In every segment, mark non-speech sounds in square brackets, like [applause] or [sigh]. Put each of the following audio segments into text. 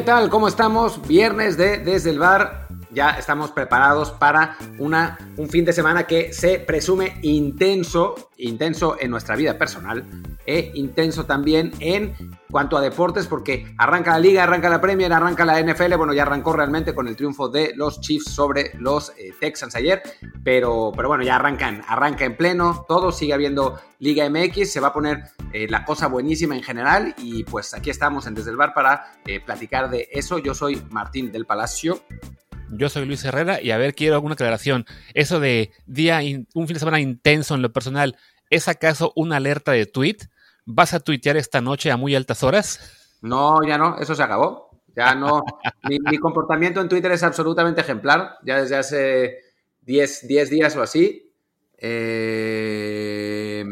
¿Qué tal? ¿Cómo estamos? Viernes de Desde el Bar. Ya estamos preparados para una, un fin de semana que se presume intenso, intenso en nuestra vida personal e intenso también en cuanto a deportes, porque arranca la liga, arranca la Premier, arranca la NFL, bueno, ya arrancó realmente con el triunfo de los Chiefs sobre los eh, Texans ayer, pero, pero bueno, ya arrancan, arranca en pleno, todo sigue habiendo Liga MX, se va a poner eh, la cosa buenísima en general y pues aquí estamos en Desde el Bar para eh, platicar de eso. Yo soy Martín del Palacio. Yo soy Luis Herrera y a ver, quiero alguna aclaración. Eso de día, un fin de semana intenso en lo personal, ¿es acaso una alerta de tweet? ¿Vas a tuitear esta noche a muy altas horas? No, ya no, eso se acabó. Ya no. [laughs] mi, comportamiento en Twitter es absolutamente ejemplar, ya desde hace 10, días o así. Eh,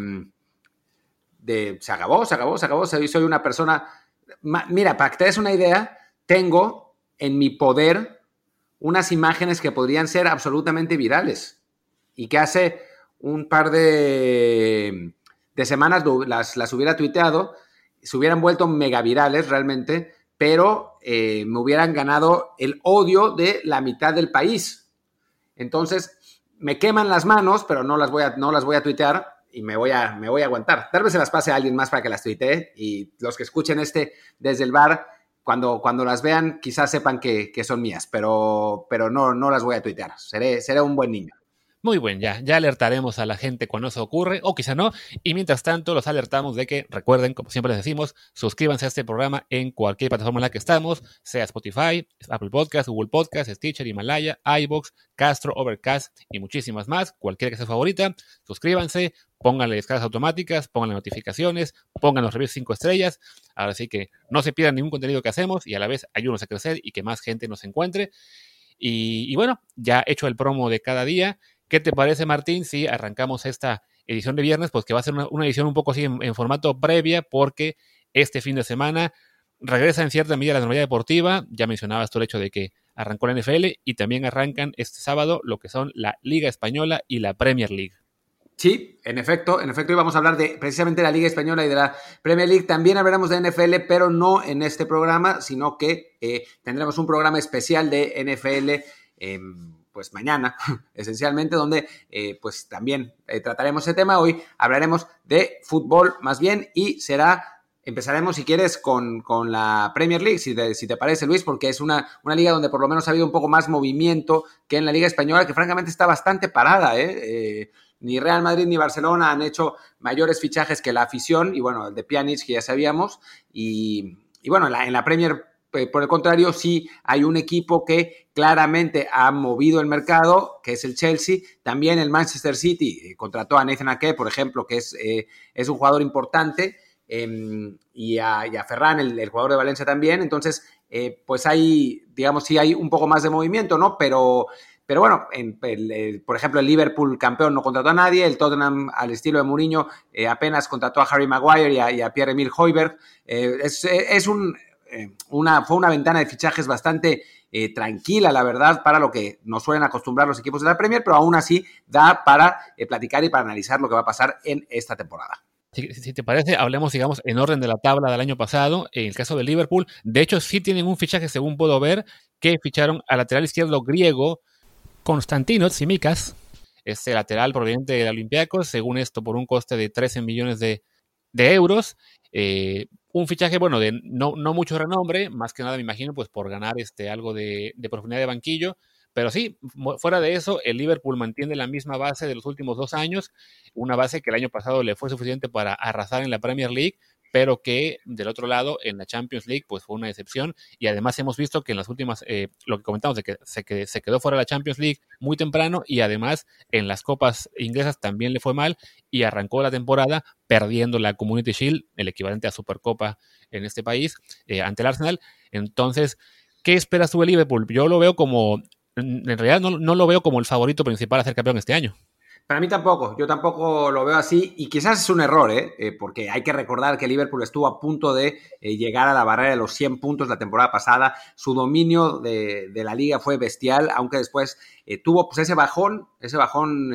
de, se acabó, se acabó, se acabó. Soy, soy una persona. Mira, para que te des una idea, tengo en mi poder unas imágenes que podrían ser absolutamente virales y que hace un par de de semanas las, las hubiera tuiteado, se hubieran vuelto megavirales realmente, pero eh, me hubieran ganado el odio de la mitad del país. Entonces, me queman las manos, pero no las voy a, no las voy a tuitear y me voy, a, me voy a aguantar. Tal vez se las pase a alguien más para que las tuitee y los que escuchen este desde el bar, cuando, cuando las vean, quizás sepan que, son mías, pero, pero no, no las voy a tuitear. Seré, seré un buen niño. Muy bien, ya, ya alertaremos a la gente cuando eso ocurre, o quizá no. Y mientras tanto, los alertamos de que, recuerden, como siempre les decimos, suscríbanse a este programa en cualquier plataforma en la que estamos, sea Spotify, Apple Podcast, Google Podcast, Stitcher, Himalaya, iBox, Castro, Overcast y muchísimas más, cualquiera que sea favorita. Suscríbanse, pónganle descargas automáticas, pónganle notificaciones, pongan los reviews 5 estrellas. Ahora sí que no se pierdan ningún contenido que hacemos y a la vez ayúdenos a crecer y que más gente nos encuentre. Y, y bueno, ya hecho el promo de cada día. ¿Qué te parece, Martín, si arrancamos esta edición de viernes? Pues que va a ser una, edición un poco así en, formato previa, porque este fin de semana regresa en cierta medida la normalidad deportiva. Ya mencionabas tú el hecho de que arrancó la NFL y también arrancan este sábado lo que son la Liga Española y la Premier League. Sí, en efecto, en efecto, hoy vamos a hablar de precisamente de la Liga Española y de la Premier League. También hablaremos de NFL, pero no en este programa, sino que eh, tendremos un programa especial de NFL pues mañana, [laughs] esencialmente, donde eh, pues también eh, trataremos ese tema. Hoy hablaremos de fútbol más bien y será, empezaremos si quieres con, la Premier League, si te, si te, parece Luis, porque es una, una, liga donde por lo menos ha habido un poco más movimiento que en la Liga Española, que francamente está bastante parada. ¿eh? ni Real Madrid ni Barcelona han hecho mayores fichajes que la afición, y bueno, el de Pjanic que ya sabíamos, y, y bueno, en la, en la Premier por el contrario, sí hay un equipo que claramente ha movido el mercado, que es el Chelsea. También el Manchester City eh, contrató a Nathan Ake, por ejemplo, que es, eh, es un jugador importante, em, y, a, Ferran, el, jugador de Valencia también. Entonces, pues hay, digamos, sí hay un poco más de movimiento, ¿no? Pero, pero bueno, en, por ejemplo, el Liverpool campeón no contrató a nadie, el Tottenham al estilo de Mourinho apenas contrató a Harry Maguire y a, Pierre-Emile Hoiberg. es, es, un, eh, una, fue una ventana de fichajes bastante eh, tranquila, la verdad, para lo que nos suelen acostumbrar los equipos de la Premier, pero aún así da para eh, platicar y para analizar lo que va a pasar en esta temporada. Si, te parece, hablemos, digamos, en orden de la tabla del año pasado. En el caso de Liverpool, de hecho, sí tienen un fichaje, según puedo ver, que ficharon al lateral izquierdo griego Konstantinos Simikas, este lateral proveniente del Olympiacos, según esto, por un coste de 13 millones de, euros. Un fichaje, bueno, de no, no, mucho renombre, más que nada me imagino, pues por ganar este, algo de, de, profundidad de banquillo. Pero sí, fuera de eso, el Liverpool mantiene la misma base de los últimos dos años, una base que el año pasado le fue suficiente para arrasar en la Premier League, pero que del otro lado en la Champions League pues fue una excepción y además hemos visto que en las últimas, eh, lo que comentamos de que se, se quedó fuera de la Champions League muy temprano y además en las copas inglesas también le fue mal y arrancó la temporada perdiendo la Community Shield, el equivalente a Supercopa en este país, eh, ante el Arsenal. Entonces, ¿qué esperas tú de Liverpool? Yo lo veo como, en realidad no, no lo veo como el favorito principal a ser campeón este año. Para mí tampoco, yo tampoco lo veo así y quizás es un error, ¿eh? ¿eh? porque hay que recordar que Liverpool estuvo a punto de eh, llegar a la barrera de los 100 puntos la temporada pasada, su dominio de, la liga fue bestial, aunque después eh, tuvo pues, ese bajón, ese bajón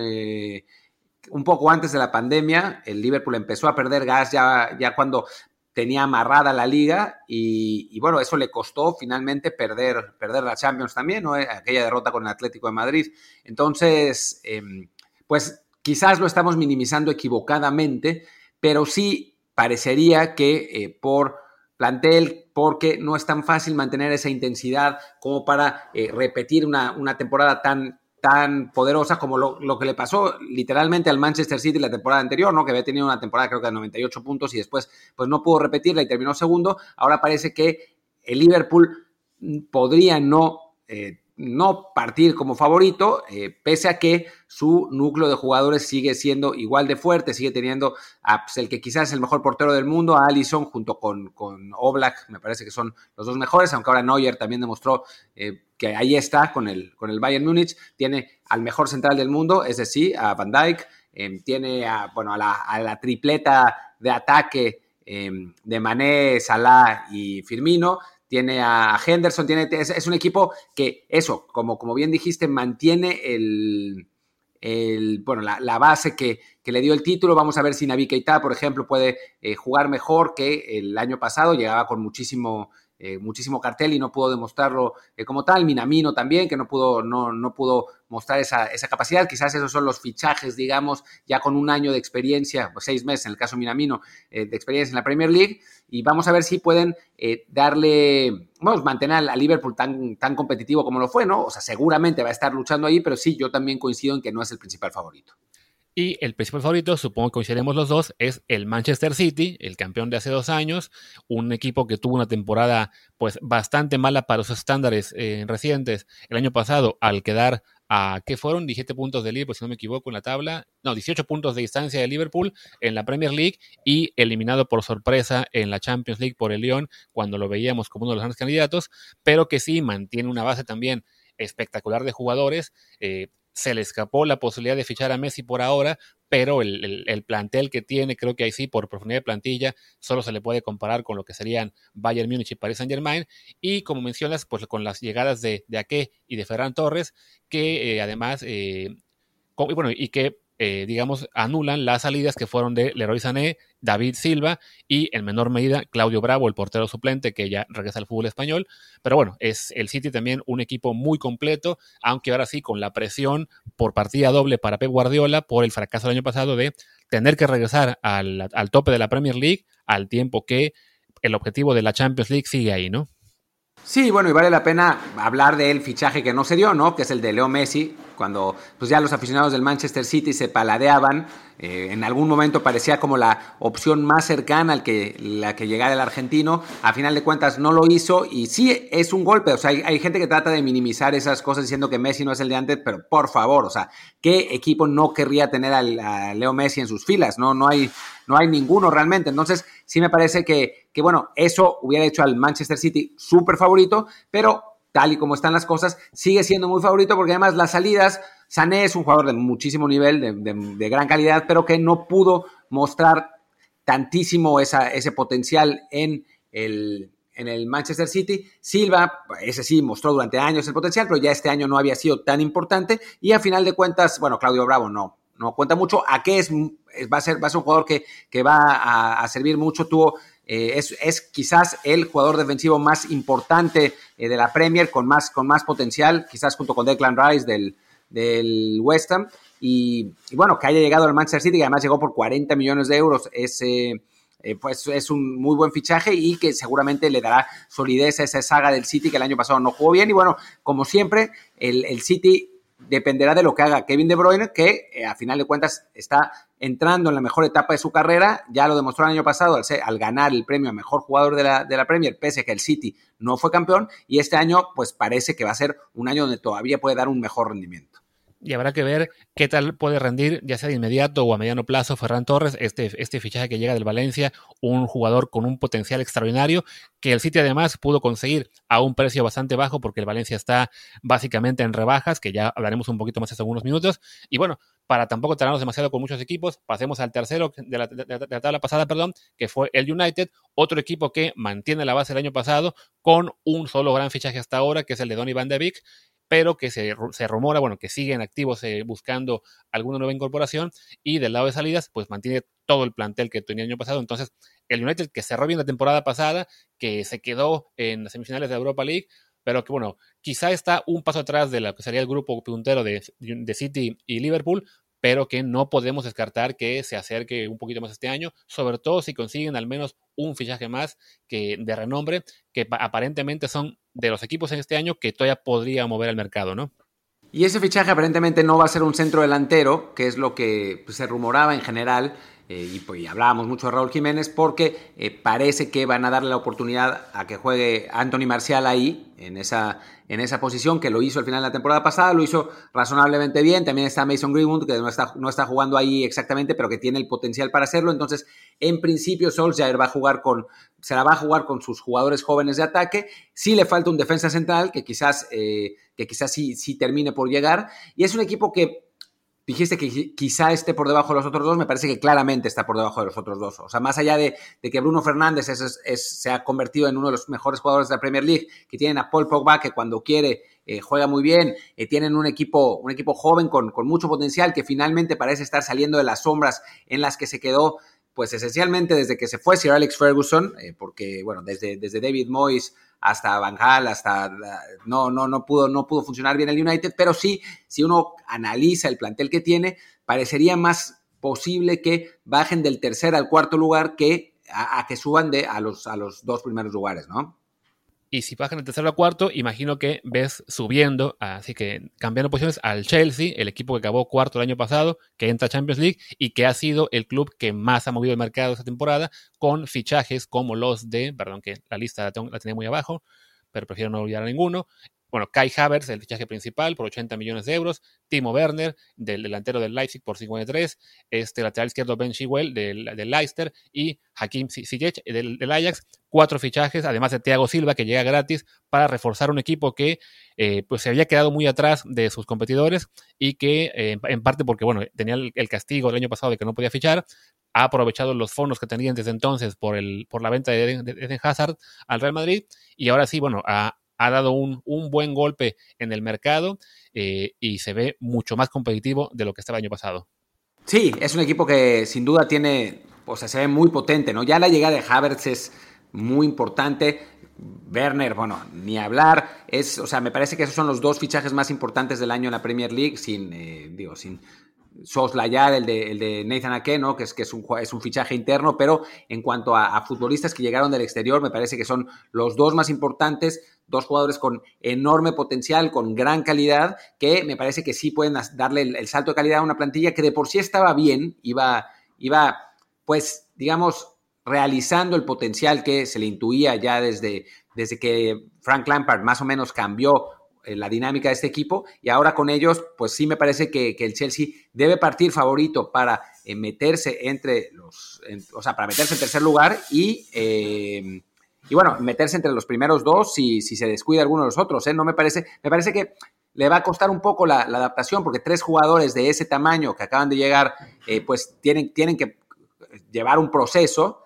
un poco antes de la pandemia, el Liverpool empezó a perder gas ya, ya cuando tenía amarrada la liga y, bueno, eso le costó finalmente perder, perder la Champions también, ¿no? aquella derrota con el Atlético de Madrid. Entonces, em, pues quizás lo estamos minimizando equivocadamente, pero sí parecería que eh, por plantel, porque no es tan fácil mantener esa intensidad como para eh, repetir una, una temporada tan, tan poderosa como lo, que le pasó literalmente al Manchester City la temporada anterior, ¿no? Que había tenido una temporada creo que de 98 puntos y después pues no pudo repetirla y terminó segundo. Ahora parece que el Liverpool podría no eh, no partir como favorito, eh, pese a que su núcleo de jugadores sigue siendo igual de fuerte, sigue teniendo a pues, el que quizás es el mejor portero del mundo, a Allison, junto con, con Oblak, me parece que son los dos mejores, aunque ahora Neuer también demostró eh, que ahí está con el, con el Bayern Múnich, tiene al mejor central del mundo, es decir, a Van Dijk, eh, tiene a, bueno, a la, a la tripleta de ataque de Mané, Salah y Firmino, tiene a Henderson, tiene, es, un equipo que eso, como, como bien dijiste, mantiene el, bueno, la, base que, le dio el título. Vamos a ver si Navi Keita, por ejemplo, puede eh, jugar mejor que el año pasado. Llegaba con muchísimo eh, muchísimo cartel y no pudo demostrarlo eh, como tal. Minamino también, que no pudo, no, no pudo mostrar esa, capacidad. Quizás esos son los fichajes, digamos, ya con un año de experiencia, pues seis meses en el caso Minamino, eh, de experiencia en la Premier League. Y vamos a ver si pueden darle, vamos, mantener a Liverpool tan, tan competitivo como lo fue, ¿no? O sea, seguramente va a estar luchando ahí, pero sí, yo también coincido en que no es el principal favorito. Y el principal favorito, supongo que coincidiremos los dos, es el Manchester City, el campeón de hace dos años, un equipo que tuvo una temporada pues bastante mala para los estándares eh, recientes el año pasado al quedar a, ¿qué fueron? 17 puntos de Liverpool, si no me equivoco, en la tabla, no, 18 puntos de distancia de Liverpool en la Premier League y eliminado por sorpresa en la Champions League por el Lyon cuando lo veíamos como uno de los grandes candidatos, pero que sí mantiene una base también espectacular de jugadores. Eh, se le escapó la posibilidad de fichar a Messi por ahora, pero el, plantel que tiene, creo que ahí sí, por profundidad de plantilla, solo se le puede comparar con lo que serían Bayern Múnich y Paris Saint Germain. Y como mencionas, pues con las llegadas de, de Ake y de Ferran Torres, que eh, además, eh, bueno, y que eh, digamos, anulan las salidas que fueron de Leroy Sané, David Silva y en menor medida Claudio Bravo, el portero suplente que ya regresa al fútbol español. Pero bueno, es el City también un equipo muy completo, aunque ahora sí con la presión por partida doble para Pep Guardiola por el fracaso del año pasado de tener que regresar al, al tope de la Premier League al tiempo que el objetivo de la Champions League sigue ahí, ¿no? Sí, bueno, y vale la pena hablar del fichaje que no se dio, ¿no? Que es el de Leo Messi, cuando pues ya los aficionados del Manchester City se paladeaban, eh, en algún momento parecía como la opción más cercana al que la que llegara el argentino, a final de cuentas no lo hizo y sí es un golpe, o sea, hay, gente que trata de minimizar esas cosas diciendo que Messi no es el de antes, pero por favor, o sea, ¿qué equipo no querría tener a Leo Messi en sus filas? No, no hay, no hay ninguno realmente, entonces sí me parece que que bueno, eso hubiera hecho al Manchester City súper favorito, pero tal y como están las cosas, sigue siendo muy favorito porque además las salidas, Sané es un jugador de muchísimo nivel, de, gran calidad, pero que no pudo mostrar tantísimo ese potencial en el, en el Manchester City. Silva, ese sí, mostró durante años el potencial, pero ya este año no había sido tan importante. Y a final de cuentas, bueno, Claudio Bravo no, no cuenta mucho. ¿A qué es? Va a ser, va a ser un jugador que, que va a servir mucho. Tuvo eh, es, quizás el jugador defensivo más importante eh, de la Premier, con más, con más potencial, quizás junto con Declan Rice del, del West Ham. Y, bueno, que haya llegado al Manchester City, que además llegó por 40 millones de euros, es, eh, pues es un muy buen fichaje y que seguramente le dará solidez a esa saga del City que el año pasado no jugó bien. Y bueno, como siempre, el, el City dependerá de lo que haga Kevin De Bruyne, que eh, a final de cuentas está entrando en la mejor etapa de su carrera, ya lo demostró el año pasado al, al ganar el premio a mejor jugador de la, de la, Premier, pese a que el City no fue campeón, y este año pues parece que va a ser un año donde todavía puede dar un mejor rendimiento y habrá que ver qué tal puede rendir, ya sea de inmediato o a mediano plazo, Ferran Torres, este, este fichaje que llega del Valencia, un jugador con un potencial extraordinario, que el City además pudo conseguir a un precio bastante bajo, porque el Valencia está básicamente en rebajas, que ya hablaremos un poquito más hace algunos minutos. Y bueno, para tampoco tardarnos demasiado con muchos equipos, pasemos al tercero de la, de la tabla pasada, perdón, que fue el United, otro equipo que mantiene la base del año pasado con un solo gran fichaje hasta ahora, que es el de Donny Van de Beek, pero que se, rumora, bueno, que siguen activos buscando alguna nueva incorporación y del lado de salidas, pues mantiene todo el plantel que tenía el año pasado. Entonces, el United que cerró bien la temporada pasada, que se quedó en las semifinales de Europa League, pero que bueno, quizá está un paso atrás de lo que sería el grupo puntero de, de City y Liverpool, pero que no podemos descartar que se acerque un poquito más este año, sobre todo si consiguen al menos un fichaje más que de renombre, que aparentemente son de los equipos en este año que todavía podría mover al mercado, ¿no? Y ese fichaje aparentemente no va a ser un centro delantero, que es lo que pues, se rumoraba en general, eh, y, pues, hablábamos mucho de Raúl Jiménez porque eh, parece que van a darle la oportunidad a que juegue Anthony Marcial ahí, en esa, en esa posición, que lo hizo al final de la temporada pasada, lo hizo razonablemente bien. También está Mason Greenwood, que no está, no está jugando ahí exactamente, pero que tiene el potencial para hacerlo. Entonces, en principio, Solskjaer va a jugar con, se la va a jugar con sus jugadores jóvenes de ataque. Sí le falta un defensa central, que quizás, eh, que quizás sí, sí termine por llegar. Y es un equipo que dijiste que quizá esté por debajo de los otros dos, me parece que claramente está por debajo de los otros dos. O sea, más allá de, que Bruno Fernández se ha convertido en uno de los mejores jugadores de la Premier League, que tienen a Paul Pogba, que cuando quiere eh, juega muy bien, eh, tienen un equipo, un equipo joven con, con mucho potencial, que finalmente parece estar saliendo de las sombras en las que se quedó pues esencialmente desde que se fue Sir Alex Ferguson, eh, porque bueno, desde, desde David Moyes hasta Van Gaal, hasta no, no, no pudo, no pudo funcionar bien el United, pero sí, si uno analiza el plantel que tiene, parecería más posible que bajen del tercer al cuarto lugar que a, que suban de a los, a los dos primeros lugares, ¿no? Y si bajan el tercero a cuarto, imagino que ves subiendo, así que cambiando posiciones al Chelsea, el equipo que acabó cuarto el año pasado, que entra a Champions League y que ha sido el club que más ha movido el mercado esta temporada, con fichajes como los de, perdón que la lista la, la tenía muy abajo, pero prefiero no olvidar a ninguno, bueno, Kai Havertz, el fichaje principal, por 80 millones de euros. Timo Werner, del delantero del Leipzig, por 53. Este lateral izquierdo Ben Chilwell, del, Leicester. Y Hakim Ziyech, del, Ajax. Cuatro fichajes, además de Thiago Silva, que llega gratis para reforzar un equipo que eh, pues se había quedado muy atrás de sus competidores y que, eh, en parte porque, bueno, tenía el, castigo del año pasado de que no podía fichar, ha aprovechado los fondos que tenían desde entonces por, el, por la venta de Eden, Hazard al Real Madrid y ahora sí, bueno, ha, ha dado un, buen golpe en el mercado eh, y se ve mucho más competitivo de lo que estaba el año pasado. Sí, es un equipo que sin duda tiene, o sea, se ve muy potente, ¿no? Ya la llegada de Havertz es muy importante. Werner, bueno, ni hablar. Es, o sea, me parece que esos son los dos fichajes más importantes del año en la Premier League, sin, eh, digo, sin, soslayar el de, el de Nathan Ake, ¿no? que, es, que es, un, es un fichaje interno, pero en cuanto a, futbolistas que llegaron del exterior, me parece que son los dos más importantes, dos jugadores con enorme potencial, con gran calidad, que me parece que sí pueden darle el, salto de calidad a una plantilla que de por sí estaba bien, iba, iba pues, digamos, realizando el potencial que se le intuía ya desde, desde que Frank Lampard más o menos cambió eh, la dinámica de este equipo. Y ahora con ellos, pues sí me parece que, el Chelsea debe partir favorito para eh, meterse entre los, o sea, para meterse en tercer lugar y, eh, y bueno, meterse entre los primeros dos si, si se descuida alguno de los otros, No me parece, me parece que le va a costar un poco la, adaptación porque tres jugadores de ese tamaño que acaban de llegar, pues tienen, tienen que llevar un proceso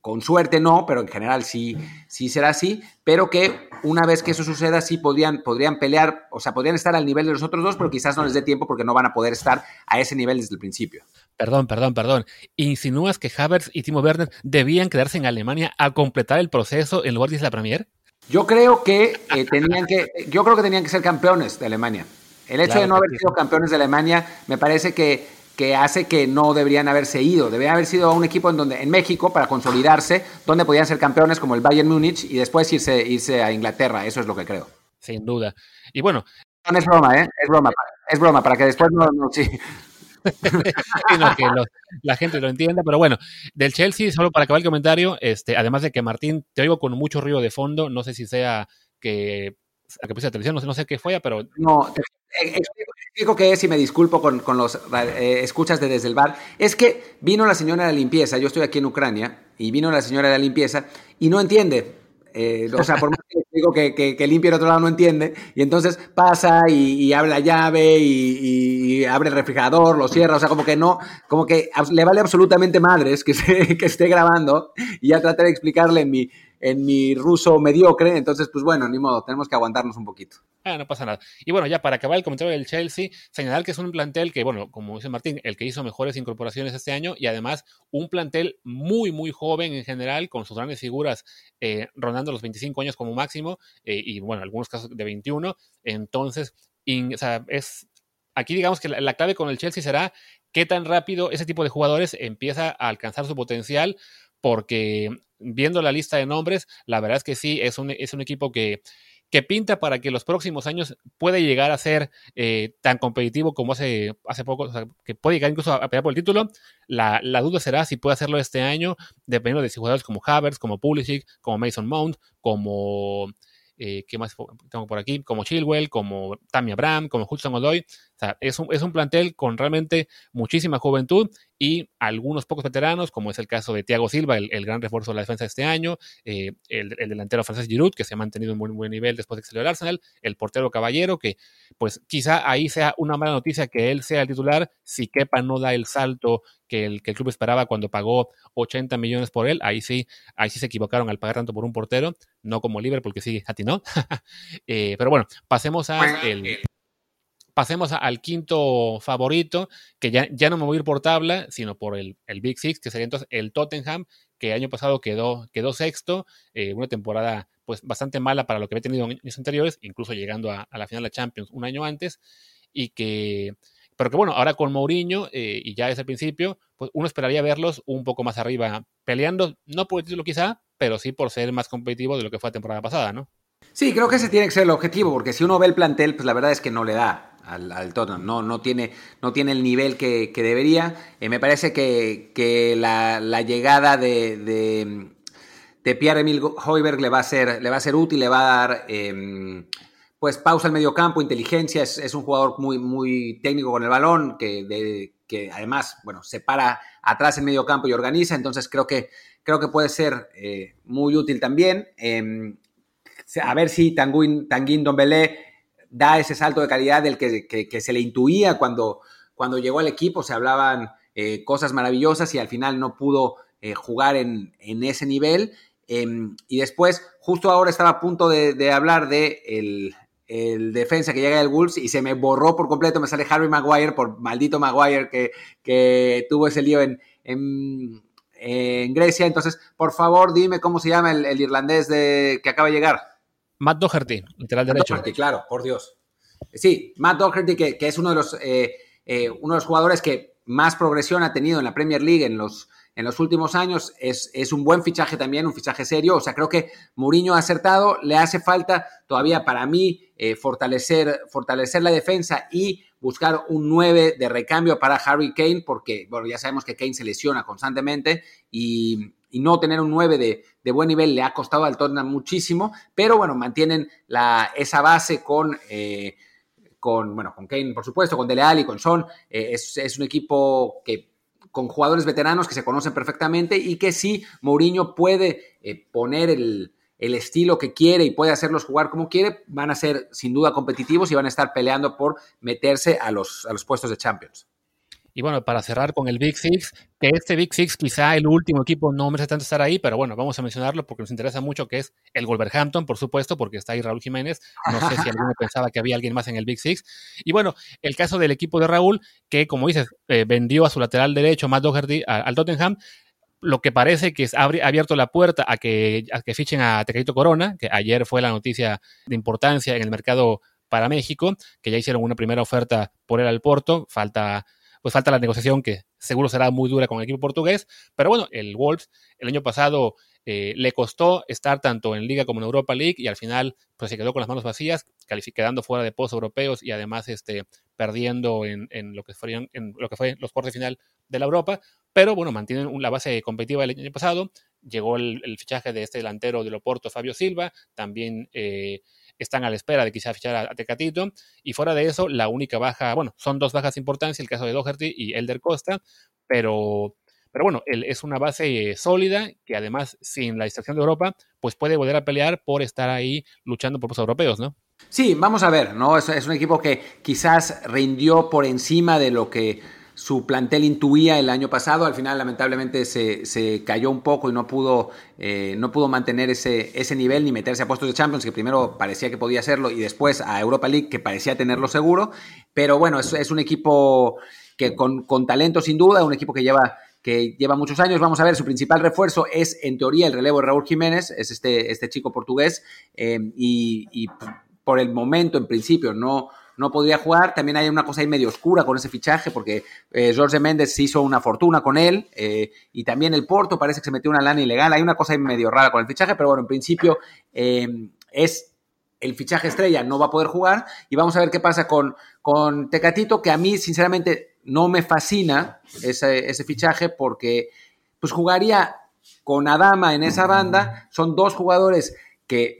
con suerte no, pero en general sí, sí será así, pero que una vez que eso suceda sí podrían, podrían pelear, o sea, podrían estar al nivel de los otros dos, pero quizás no les dé tiempo porque no van a poder estar a ese nivel desde el principio. Perdón, perdón, perdón. ¿Insinúas que Havertz y Timo Werner debían quedarse en Alemania a completar el proceso en lugar de la Premier? Yo creo que eh, tenían que, yo creo que tenían que ser campeones de Alemania. El hecho de no haber sido campeones de Alemania me parece que que hace que no deberían haberse ido. Deberían haber sido un equipo en donde en México para consolidarse, donde podían ser campeones como el Bayern Múnich y después irse, irse a Inglaterra. Eso es lo que creo. Sin duda. Y bueno. No es broma, ¿eh? Es broma. Es broma, para que después no. sí. [laughs] que la gente lo entienda, pero bueno, del Chelsea, solo para acabar el comentario, este, además de que Martín, te oigo con mucho ruido de fondo, no sé si sea que que puse la televisión, no sé, no sé qué fue, pero... No, explico qué es y me disculpo con, con los eh, escuchas de desde el bar. Es que vino la señora de la limpieza, yo estoy aquí en Ucrania, y vino la señora de la limpieza y no entiende. Eh, o sea, por más que digo que, que, que, limpie el otro lado no entiende, y entonces pasa y, abre la llave y, abre el refrigerador, lo cierra, o sea, como que no, como que le vale absolutamente madres que, [laughs] que esté grabando, y ya traté de explicarle en mi, en mi ruso mediocre, entonces pues bueno, ni modo, tenemos que aguantarnos un poquito. Ah, no pasa nada. Y bueno, ya para acabar el comentario del Chelsea, señalar que es un plantel que, bueno, como dice Martín, el que hizo mejores incorporaciones este año y además un plantel muy, muy joven en general, con sus grandes figuras eh, rondando los 25 años como máximo eh, y, bueno, algunos casos de 21. Entonces, o sea, es, aquí digamos que la, clave con el Chelsea será qué tan rápido ese tipo de jugadores empieza a alcanzar su potencial, porque viendo la lista de nombres, la verdad es que sí, es un, es un equipo que que pinta para que los próximos años puede llegar a ser eh, tan competitivo como hace, hace poco, o sea, que puede llegar incluso a, pelear por el título. La, la, duda será si puede hacerlo este año, dependiendo de si jugadores como Havertz, como Pulisic, como Mason Mount, como eh, ¿qué más tengo por aquí? Como Chilwell, como Tammy Abraham, como Hudson Odoi. O sea, es un, es un plantel con realmente muchísima juventud y algunos pocos veteranos, como es el caso de Thiago Silva, el, gran refuerzo de la defensa de este año, eh, el, delantero francés Giroud, que se ha mantenido en buen, buen nivel después de que salió el Arsenal, el portero Caballero, que pues quizá ahí sea una mala noticia que él sea el titular, si Kepa no da el salto que el, que el club esperaba cuando pagó 80 millones por él, ahí sí, ahí sí se equivocaron al pagar tanto por un portero, no como Liverpool, que sí atinó. [laughs] eh, pero bueno, pasemos a el, pasemos al quinto favorito, que ya, ya no me voy a ir por tabla, sino por el, el, Big Six, que sería entonces el Tottenham, que el año pasado quedó, quedó sexto, eh, una temporada pues bastante mala para lo que había tenido en años anteriores, incluso llegando a, la final de Champions un año antes, y que pero que bueno, ahora con Mourinho, eh, y ya desde el principio, pues uno esperaría verlos un poco más arriba, peleando, no por el título quizá, pero sí por ser más competitivo de lo que fue la temporada pasada, ¿no? Sí, creo que ese tiene que ser el objetivo, porque si uno ve el plantel, pues la verdad es que no le da al, al no, no, tiene, no tiene el nivel que, que debería. Eh, me parece que, que la, la, llegada de, de, Pierre-Emile Hoiberg le va, a ser, le va a ser útil, le va a dar... Eh, pues pausa el medio campo, inteligencia, es, es, un jugador muy, muy técnico con el balón, que, de, que además, bueno, se para atrás en medio campo y organiza, entonces creo que, creo que puede ser eh, muy útil también. Eh, a ver si Tanguin, Tanguin Dombele da ese salto de calidad del que, que, se le intuía cuando, cuando llegó al equipo, se hablaban eh, cosas maravillosas y al final no pudo eh, jugar en, en, ese nivel. Em, y después, justo ahora estaba a punto de, hablar de el, defensa que llega del Wolves y se me borró por completo, me sale Harry Maguire, por maldito Maguire que, que tuvo ese lío en, en, en, Grecia. Entonces, por favor, dime cómo se llama el, el irlandés de, que acaba de llegar. Matt Doherty, lateral derecho. Doherty, claro, por Dios. Sí, Matt Doherty, que, que es uno de, los, eh, eh, uno de los jugadores que más progresión ha tenido en la Premier League en los en los últimos años. Es, es, un buen fichaje también, un fichaje serio. O sea, creo que Mourinho ha acertado. Le hace falta todavía para mí eh, fortalecer, fortalecer la defensa y buscar un 9 de recambio para Harry Kane, porque bueno, ya sabemos que Kane se lesiona constantemente y, y no tener un 9 de, de, buen nivel le ha costado al Tottenham muchísimo, pero bueno, mantienen la, esa base con... Eh, con, bueno, con Kane, por supuesto, con Dele Alli, con Son, eh, es, es un equipo que con jugadores veteranos que se conocen perfectamente y que si Mourinho puede eh, poner el, el, estilo que quiere y puede hacerlos jugar como quiere, van a ser sin duda competitivos y van a estar peleando por meterse a los, a los puestos de Champions. Y bueno, para cerrar con el Big Six, que este Big Six quizá el último equipo no merece tanto estar ahí, pero bueno, vamos a mencionarlo porque nos interesa mucho, que es el Wolverhampton, por supuesto, porque está ahí Raúl Jiménez. No sé si alguno [laughs] pensaba que había alguien más en el Big Six. Y bueno, el caso del equipo de Raúl, que como dices, eh, vendió a su lateral derecho, Matt Doherty, al Tottenham, lo que parece que ha abierto la puerta a que, a que fichen a Tecatito Corona, que ayer fue la noticia de importancia en el mercado para México, que ya hicieron una primera oferta por él al Porto, falta pues falta la negociación que seguro será muy dura con el equipo portugués. Pero bueno, el Wolves el año pasado eh, le costó estar tanto en Liga como en Europa League y al final pues se quedó con las manos vacías, quedando fuera de post europeos y además este, perdiendo en, en, lo que fueron, en lo que fue los cuartos de final de la Europa. Pero bueno, mantienen la base competitiva del año pasado. Llegó el, el fichaje de este delantero de Loporto, Fabio Silva. También eh, están a la espera de quizá fichar a, Tecatito. Y fuera de eso, la única baja, bueno, son dos bajas de importancia, el caso de Doherty y Elder Costa, pero, pero bueno, es una base sólida que además, sin la distracción de Europa, pues puede volver a pelear por estar ahí luchando por los europeos, ¿no? Sí, vamos a ver, ¿no? Es un equipo que quizás rindió por encima de lo que su plantel intuía el año pasado. Al final, lamentablemente, se, cayó un poco y no pudo, eh, no pudo mantener ese, ese nivel ni meterse a puestos de Champions, que primero parecía que podía hacerlo, y después a Europa League, que parecía tenerlo seguro. Pero bueno, es, es un equipo que con, con talento, sin duda, un equipo que lleva que lleva muchos años. Vamos a ver, su principal refuerzo es, en teoría, el relevo de Raúl Jiménez, es este, este chico portugués, eh, y, por el momento, en principio, no, no podría jugar. También hay una cosa ahí medio oscura con ese fichaje, porque eh, Jorge Méndez hizo una fortuna con él, eh, y también el Porto parece que se metió una lana ilegal. Hay una cosa ahí medio rara con el fichaje, pero bueno, en principio eh, es el fichaje estrella, no va a poder jugar, y vamos a ver qué pasa con, con Tecatito, que a mí, sinceramente, no me fascina ese, ese fichaje, porque pues jugaría con Adama en esa banda. Son dos jugadores que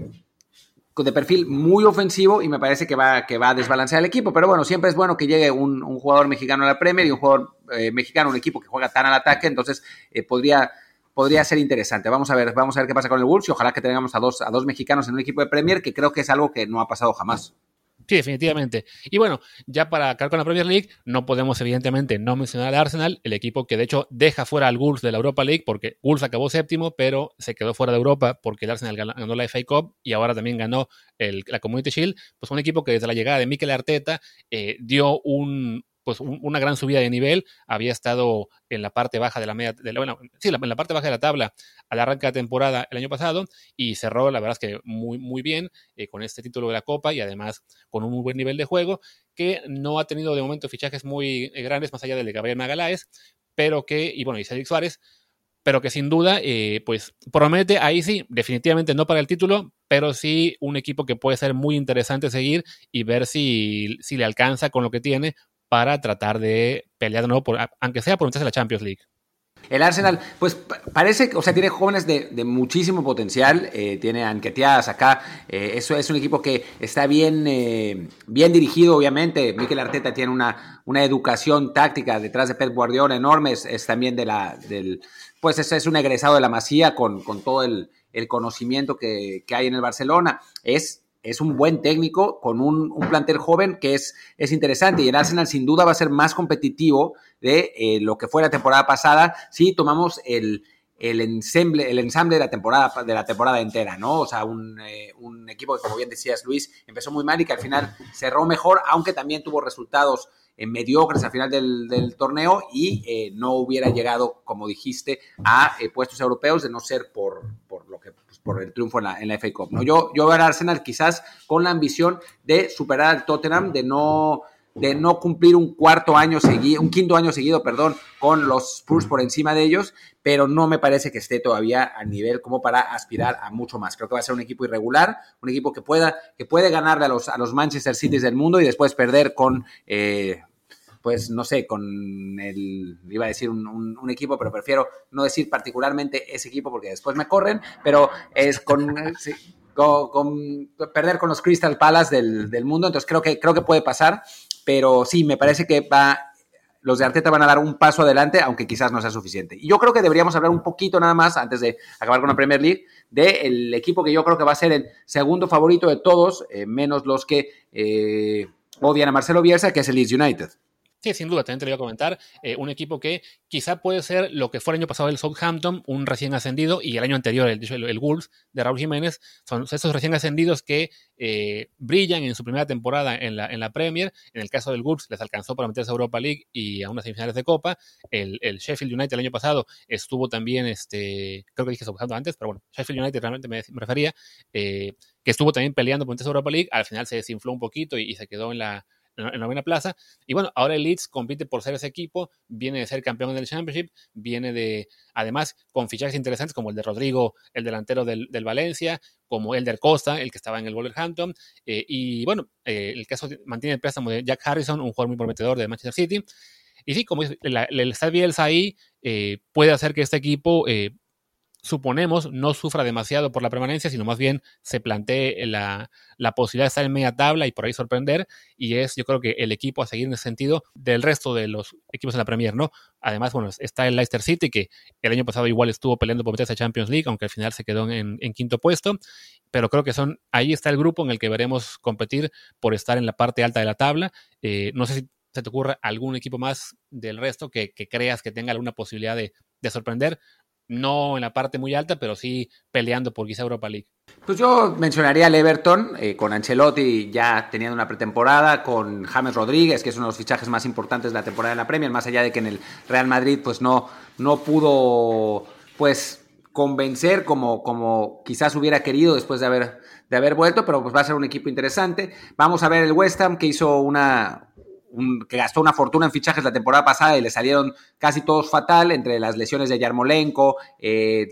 de perfil muy ofensivo y me parece que va, que va a desbalancear el equipo. Pero bueno, siempre es bueno que llegue un, un jugador mexicano a la Premier y un jugador eh, mexicano, un equipo que juega tan al ataque, entonces eh, podría, podría ser interesante. Vamos a ver, vamos a ver qué pasa con el Wolves y ojalá que tengamos a dos, a dos mexicanos en un equipo de Premier, que creo que es algo que no ha pasado jamás. Sí, definitivamente. Y bueno, ya para acabar con la Premier League, no podemos evidentemente no mencionar al Arsenal, el equipo que de hecho deja fuera al Wolves de la Europa League, porque Wolves acabó séptimo, pero se quedó fuera de Europa porque el Arsenal ganó la FA Cup y ahora también ganó el, la Community Shield. Pues un equipo que desde la llegada de Mikel Arteta eh, dio un, pues una gran subida de nivel, había estado en la parte baja de la media, de la, bueno, sí, en la parte baja de la tabla al arranque de la temporada el año pasado y cerró, la verdad es que muy, muy bien eh, con este título de la Copa y además con un muy buen nivel de juego, que no ha tenido de momento fichajes muy eh, grandes más allá del de Gabriel Magaláes, pero que, y bueno, y Cedric Suárez, pero que sin duda, eh, pues promete ahí sí, definitivamente no para el título, pero sí un equipo que puede ser muy interesante seguir y ver si, si le alcanza con lo que tiene para tratar de pelear de nuevo, por, aunque sea por meterse a la Champions League. El Arsenal, pues parece, o sea, tiene jóvenes de, muchísimo potencial, eh, tiene anqueteadas acá, eh, eso es un equipo que está bien, eh, bien dirigido, obviamente, Mikel Arteta tiene una, una educación táctica detrás de Pep Guardiola enorme, es, es también de la, del, pues es, es, un egresado de la Masía con, con todo el, el conocimiento que, que, hay en el Barcelona, es es un buen técnico con un, plantel joven que es, es interesante y el Arsenal sin duda va a ser más competitivo de eh, lo que fue la temporada pasada si tomamos el, el ensemble, el ensamble de la temporada de la temporada entera, ¿no? O sea, un, eh, un, equipo que, como bien decías, Luis, empezó muy mal y que al final cerró mejor, aunque también tuvo resultados eh, mediocres al final del, torneo y eh, no hubiera llegado, como dijiste, a puestos europeos de no ser por, por lo que por el triunfo en la, en la FA Cup. ¿no? Yo, yo veo al Arsenal quizás con la ambición de superar al Tottenham, de no de no cumplir un cuarto año seguido, un quinto año seguido, perdón, con los Spurs por encima de ellos, pero no me parece que esté todavía a nivel como para aspirar a mucho más. Creo que va a ser un equipo irregular, un equipo que pueda, que puede ganarle a los, a los Manchester Cities del mundo y después perder con eh, pues no sé, con el, iba a decir un, equipo, pero prefiero no decir particularmente ese equipo porque después me corren, pero es con, [laughs] con perder con los Crystal Palace del, del, mundo, entonces creo que, creo que puede pasar, pero sí, me parece que va, los de Arteta van a dar un paso adelante, aunque quizás no sea suficiente. Y yo creo que deberíamos hablar un poquito nada más, antes de acabar con la Premier League, del equipo que yo creo que va a ser el segundo favorito de todos, eh, menos los que eh, odian a Marcelo Bielsa, que es el Leeds United. Sí, sin duda, también te lo iba a comentar. Eh, un equipo que quizá puede ser lo que fue el año pasado el Southampton, un recién ascendido, y el año anterior el, el, el Wolves de Raúl Jiménez. Son esos recién ascendidos que eh, brillan en su primera temporada en la, en la Premier. En el caso del Wolves les alcanzó para meterse a Europa League y a unas semifinales de Copa. El, el Sheffield United el año pasado estuvo también, este, creo que dije Southampton antes, pero bueno, Sheffield United realmente me, refería, eh, que estuvo también peleando por meterse a Europa League. Al final se desinfló un poquito y se quedó en la en la novena plaza. Y bueno, ahora el Leeds compite por ser ese equipo, viene de ser campeón del Championship, viene de, además, con fichajes interesantes como el de Rodrigo, el delantero del, del Valencia, como el de Costa, el que estaba en el Wolverhampton. Eh, y bueno, eh, el caso mantiene el préstamo de Jack Harrison, un jugador muy prometedor de Manchester City. Y sí, como el, el Stade Bielsa ahí eh, puede hacer que este equipo suponemos, no sufra demasiado por la permanencia, sino más bien se plantee la, la, posibilidad de estar en media tabla y por ahí sorprender. Y es, yo creo que el equipo a seguir en ese sentido del resto de los equipos en la Premier, ¿no? Además, bueno, está el Leicester City, que el año pasado igual estuvo peleando por meterse a Champions League, aunque al final se quedó en, quinto puesto. Pero creo que son, ahí está el grupo en el que veremos competir por estar en la parte alta de la tabla. Eh, no sé si se te ocurra algún equipo más del resto que, creas que tenga alguna posibilidad de, sorprender. No en la parte muy alta, pero sí peleando por quizá Europa League. Pues yo mencionaría al Everton, eh, con Ancelotti ya teniendo una pretemporada, con James Rodríguez, que es uno de los fichajes más importantes de la temporada de la Premier, más allá de que en el Real Madrid pues no, no pudo pues convencer como, como quizás hubiera querido después de haber, de haber vuelto, pero pues va a ser un equipo interesante. Vamos a ver el West Ham que hizo una, que gastó una fortuna en fichajes la temporada pasada y le salieron casi todos fatal, entre las lesiones de Yarmolenko, eh,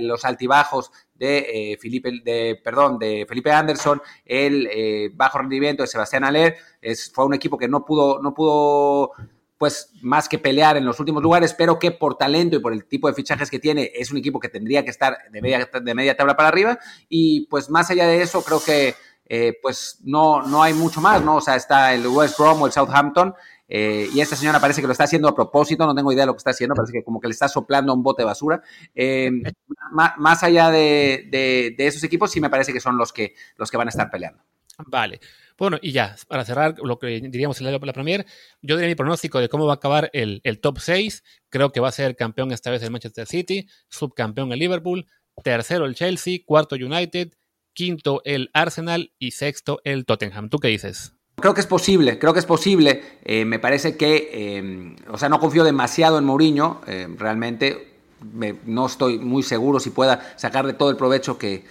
los altibajos de, eh, Felipe, de, perdón, de Felipe Anderson, el eh, bajo rendimiento de Sebastián Aller, es, fue un equipo que no pudo, no pudo pues más que pelear en los últimos lugares, pero que por talento y por el tipo de fichajes que tiene, es un equipo que tendría que estar de media, de media tabla para arriba. Y pues más allá de eso, creo que eh, pues no, no hay mucho más, ¿no? O sea, está el West Brom o el Southampton, eh, y esta señora parece que lo está haciendo a propósito, no tengo idea de lo que está haciendo, parece que como que le está soplando un bote de basura. Eh, [laughs] más, allá de, de, esos equipos, sí me parece que son los que, los que van a estar peleando. Vale. Bueno, y ya, para cerrar lo que diríamos en la, la Premier, yo diría mi pronóstico de cómo va a acabar el, el, top 6. Creo que va a ser campeón esta vez el Manchester City, subcampeón el Liverpool, tercero el Chelsea, cuarto United, quinto el Arsenal y sexto el Tottenham. ¿Tú qué dices? Creo que es posible, creo que es posible. Eh, me parece que, eh, o sea, no confío demasiado en Mourinho, eh, realmente. no estoy muy seguro si pueda sacar de todo el provecho que,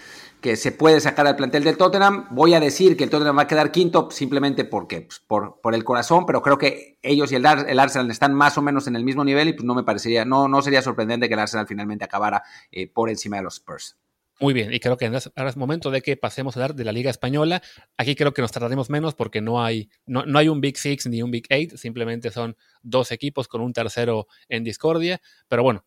se puede sacar al plantel del Tottenham. Voy a decir que el Tottenham va a quedar quinto simplemente porque, pues, por, el corazón, pero creo que ellos y el, el, Arsenal están más o menos en el mismo nivel y pues no me parecería, no, no sería sorprendente que el Arsenal finalmente acabara eh, por encima de los Spurs. Muy bien, y creo que ahora es momento de que pasemos a hablar de la Liga Española. Aquí creo que nos tardaremos menos porque no hay, no, no hay un Big Six ni un Big Eight, simplemente son dos equipos con un tercero en discordia. Pero bueno,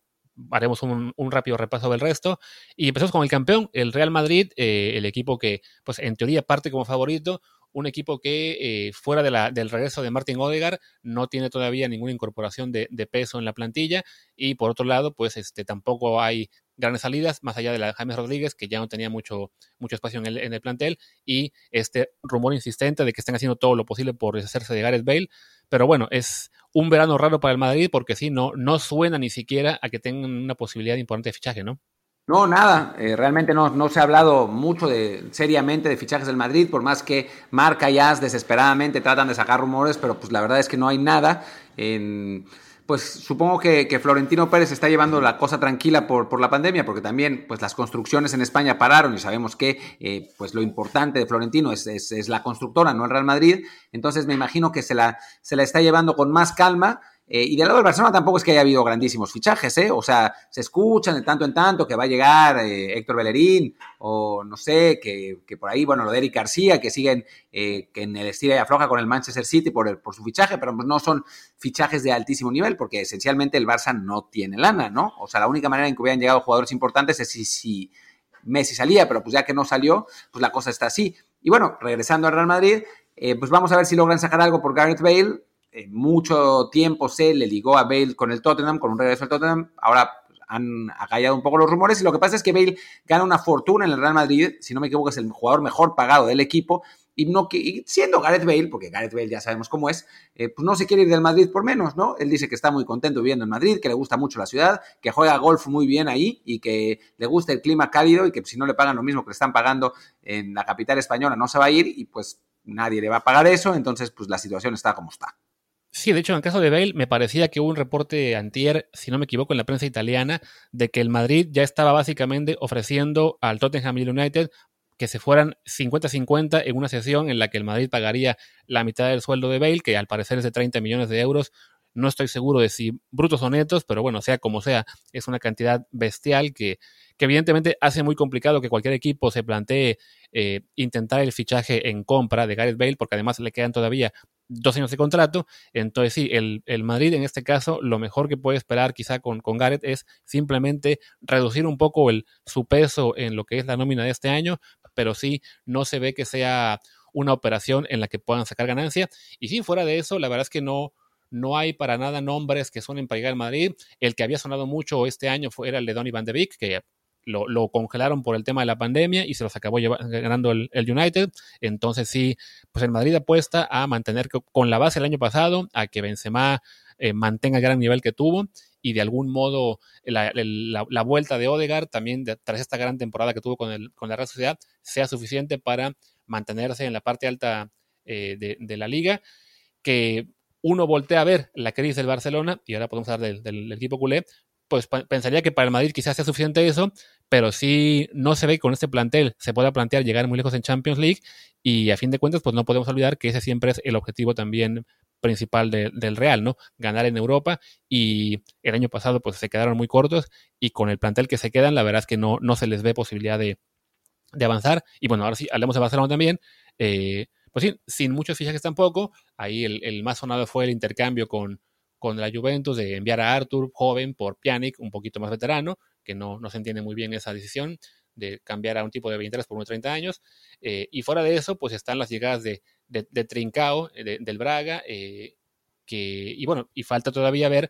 haremos un, rápido repaso del resto. Y empezamos con el campeón, el Real Madrid, eh, el equipo que, pues en teoría parte como favorito, un equipo que eh, fuera de la, del regreso de Martin Odegar no tiene todavía ninguna incorporación de, peso en la plantilla y por otro lado pues este tampoco hay grandes salidas más allá de la de James Rodríguez que ya no tenía mucho, mucho espacio en el, en el plantel y este rumor insistente de que están haciendo todo lo posible por deshacerse de Gareth Bale pero bueno es un verano raro para el Madrid porque sí, no, no suena ni siquiera a que tengan una posibilidad importante de fichaje, ¿no? No, nada, eh, realmente no, no, se ha hablado mucho de, seriamente de fichajes del Madrid, por más que Marca y As desesperadamente tratan de sacar rumores, pero pues la verdad es que no hay nada. En, pues supongo que, Florentino Pérez está llevando la cosa tranquila por, por, la pandemia, porque también pues las construcciones en España pararon y sabemos que eh, pues lo importante de Florentino es, es, la constructora, no el Real Madrid. Entonces me imagino que se la, se la está llevando con más calma eh, y del lado del Barcelona tampoco es que haya habido grandísimos fichajes, ¿eh? O sea, se escuchan de tanto en tanto que va a llegar eh, Héctor Bellerín o no sé, que, por ahí, bueno, lo de Eric García, que siguen eh, que en el estilo y afloja con el Manchester City por, por su fichaje, pero pues no son fichajes de altísimo nivel porque esencialmente el Barça no tiene lana, ¿no? O sea, la única manera en que hubieran llegado jugadores importantes es si, si Messi salía, pero pues ya que no salió, pues la cosa está así. Y bueno, regresando al Real Madrid, pues vamos a ver si logran sacar algo por Gareth Bale mucho tiempo se le ligó a Bale con el Tottenham, con un regreso al Tottenham. Ahora han acallado un poco los rumores y lo que pasa es que Bale gana una fortuna en el Real Madrid, si no me equivoco es el jugador mejor pagado del equipo y no que siendo Gareth Bale, porque Gareth Bale ya sabemos cómo es, eh, pues no se quiere ir del Madrid por menos, ¿no? Él dice que está muy contento viviendo en Madrid, que le gusta mucho la ciudad, que juega golf muy bien ahí y que le gusta el clima cálido y que si no le pagan lo mismo que le están pagando en la capital española no se va a ir y pues nadie le va a pagar eso, entonces pues la situación está como está. Sí, de hecho, en el caso de Bale, me parecía que hubo un reporte antier, si no me equivoco, en la prensa italiana, de que el Madrid ya estaba básicamente ofreciendo al Tottenham United que se fueran 50-50 en una sesión en la que el Madrid pagaría la mitad del sueldo de Bale, que al parecer es de 30 millones de euros. No estoy seguro de si brutos o netos, pero bueno, sea como sea, es una cantidad bestial que, que evidentemente hace muy complicado que cualquier equipo se plantee eh, intentar el fichaje en compra de Gareth Bale, porque además le quedan todavía dos años de contrato. Entonces, sí, el, Madrid en este caso, lo mejor que puede esperar quizá con, con Gareth es simplemente reducir un poco el, su peso en lo que es la nómina de este año, pero sí, no se ve que sea una operación en la que puedan sacar ganancia. Y sí, fuera de eso, la verdad es que no, no hay para nada nombres que suenen para llegar al Madrid. El que había sonado mucho este año fue, era el de Donny Van de Beek, que lo, congelaron por el tema de la pandemia y se los acabó ganando el, United. Entonces sí, pues el Madrid apuesta a mantener con la base del año pasado, a que Benzema eh, mantenga el gran nivel que tuvo y de algún modo la, vuelta de Odegaard también tras esta gran temporada que tuvo con, el, con la Real Sociedad sea suficiente para mantenerse en la parte alta eh, de, la liga, que uno voltea a ver la crisis del Barcelona, y ahora podemos hablar del, equipo culé, pues pensaría que para el Madrid quizás sea suficiente eso, pero si no se ve que con este plantel se pueda plantear llegar muy lejos en Champions League y a fin de cuentas pues no podemos olvidar que ese siempre es el objetivo también principal del Real, ¿no? Ganar en Europa y el año pasado pues se quedaron muy cortos y con el plantel que se quedan la verdad es que no, no se les ve posibilidad de, de avanzar y bueno, ahora sí, hablemos de Barcelona también, eh, pues sí, sin muchos fichajes tampoco, ahí el, el más sonado fue el intercambio con, con la Juventus de enviar a Arthur joven por Pjanic, un poquito más veterano, que no, no se entiende muy bien esa decisión de cambiar a un tipo de 23 por unos 30 años. Eh, y fuera de eso, pues están las llegadas de, de, Trincao, eh, del Braga, eh, que, y bueno, y falta todavía ver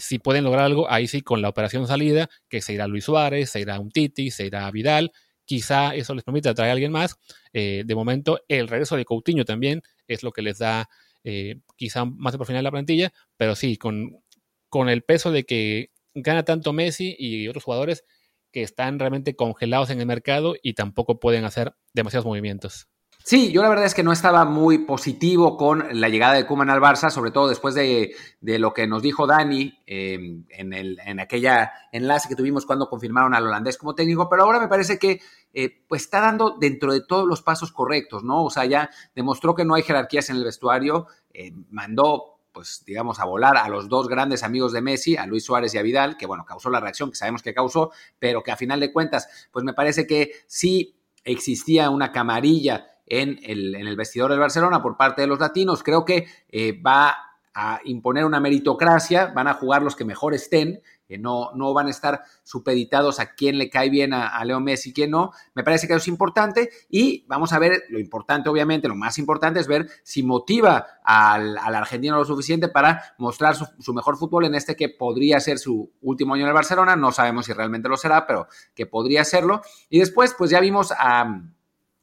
si pueden lograr algo, ahí sí, con la operación salida, que se irá Luis Suárez, se irá un Titi, se irá Vidal, quizá eso les permita traer a alguien más. de momento, el regreso de Coutinho también es lo que les da eh, quizá más de profundidad en la plantilla, pero sí, con, con el peso de que gana tanto Messi y otros jugadores que están realmente congelados en el mercado y tampoco pueden hacer demasiados movimientos. Sí, yo la verdad es que no estaba muy positivo con la llegada de Kuman al Barça, sobre todo después de, lo que nos dijo Dani em, en, el, en aquella enlace que tuvimos cuando confirmaron al holandés como técnico, pero ahora me parece que eh, pues está dando dentro de todos los pasos correctos, ¿no? O sea, ya demostró que no hay jerarquías en el vestuario, eh, mandó pues digamos, a volar a los dos grandes amigos de Messi, a Luis Suárez y a Vidal, que bueno, causó la reacción que sabemos que causó, pero que a final de cuentas, pues me parece que sí existía una camarilla en el, vestidor del Barcelona por parte de los latinos. Creo que eh, va a imponer una meritocracia, van a jugar los que mejor estén, no, no van a estar supeditados a quién le cae bien a, Leo Messi y quién no. Me parece que eso es importante y vamos a ver, lo importante obviamente, lo más importante es ver si motiva al, argentino lo suficiente para mostrar su, su, mejor fútbol en este que podría ser su último año en el Barcelona, no sabemos si realmente lo será, pero que podría serlo. Y después, pues ya vimos a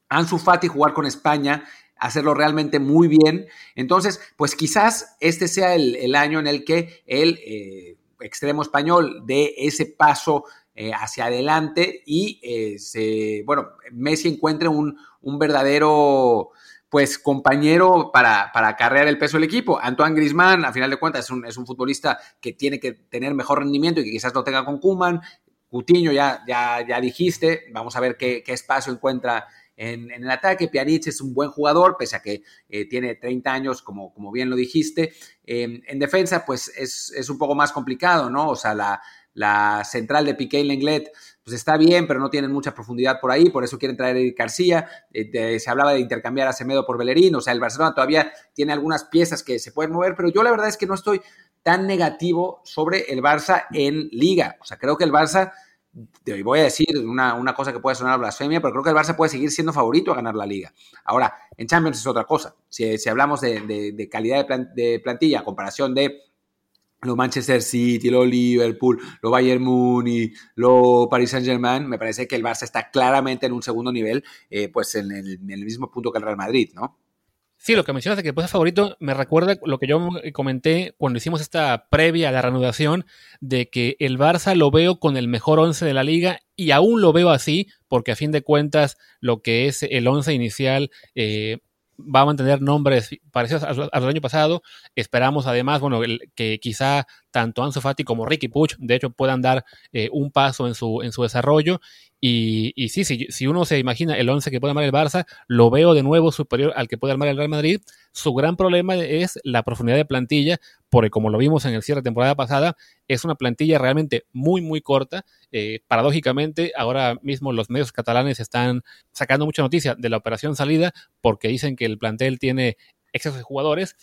Ansu Fati jugar con España, hacerlo realmente muy bien. Entonces, pues quizás este sea el, año en el que el eh, extremo español dé ese paso eh, hacia adelante y eh, bueno, Messi encuentre un, verdadero pues compañero para, para acarrear el peso del equipo. Antoine Grisman, a final de cuentas, es un, es un, futbolista que tiene que tener mejor rendimiento y que quizás lo tenga con Kuman. Cutiño, ya, ya, ya dijiste, vamos a ver qué, qué espacio encuentra en, el ataque. Pjanic es un buen jugador, pese a que eh, tiene 30 años, como, como bien lo dijiste. Em, en defensa, pues es, un poco más complicado, ¿no? O sea, la, la central de Piqué y Lenglet, pues está bien, pero no tienen mucha profundidad por ahí, por eso quieren traer a Eric García. Eh, se hablaba de intercambiar a Semedo por Bellerín, o sea, el Barcelona todavía tiene algunas piezas que se pueden mover, pero yo la verdad es que no estoy tan negativo sobre el Barça en liga. O sea, creo que el Barça voy a decir una, cosa que puede sonar blasfemia, pero creo que el Barça puede seguir siendo favorito a ganar la liga. Ahora, en Champions es otra cosa. Si, hablamos de, calidad de, plantilla, a comparación de lo Manchester City, lo Liverpool, lo Bayern Munich, lo Paris Saint Germain, me parece que el Barça está claramente en un segundo nivel, eh, pues en el, en el mismo punto que el Real Madrid, ¿no? Sí, lo que mencionas de que puesto favorito me recuerda lo que yo comenté cuando hicimos esta previa a la reanudación de que el Barça lo veo con el mejor once de la liga y aún lo veo así porque a fin de cuentas lo que es el once inicial eh, va a mantener nombres parecidos a, los del año pasado. Esperamos además, bueno, que quizá tanto Ansu Fati como Ricky Puch, de hecho, puedan dar eh, un paso en su, en su desarrollo. Y, y sí, si, si, uno se imagina el 11 que puede armar el Barça, lo veo de nuevo superior al que puede armar el Real Madrid. Su gran problema es la profundidad de plantilla, porque como lo vimos en el cierre de temporada pasada, es una plantilla realmente muy, muy corta. Eh, paradójicamente, ahora mismo los medios catalanes están sacando mucha noticia de la operación salida, porque dicen que el plantel tiene exceso de jugadores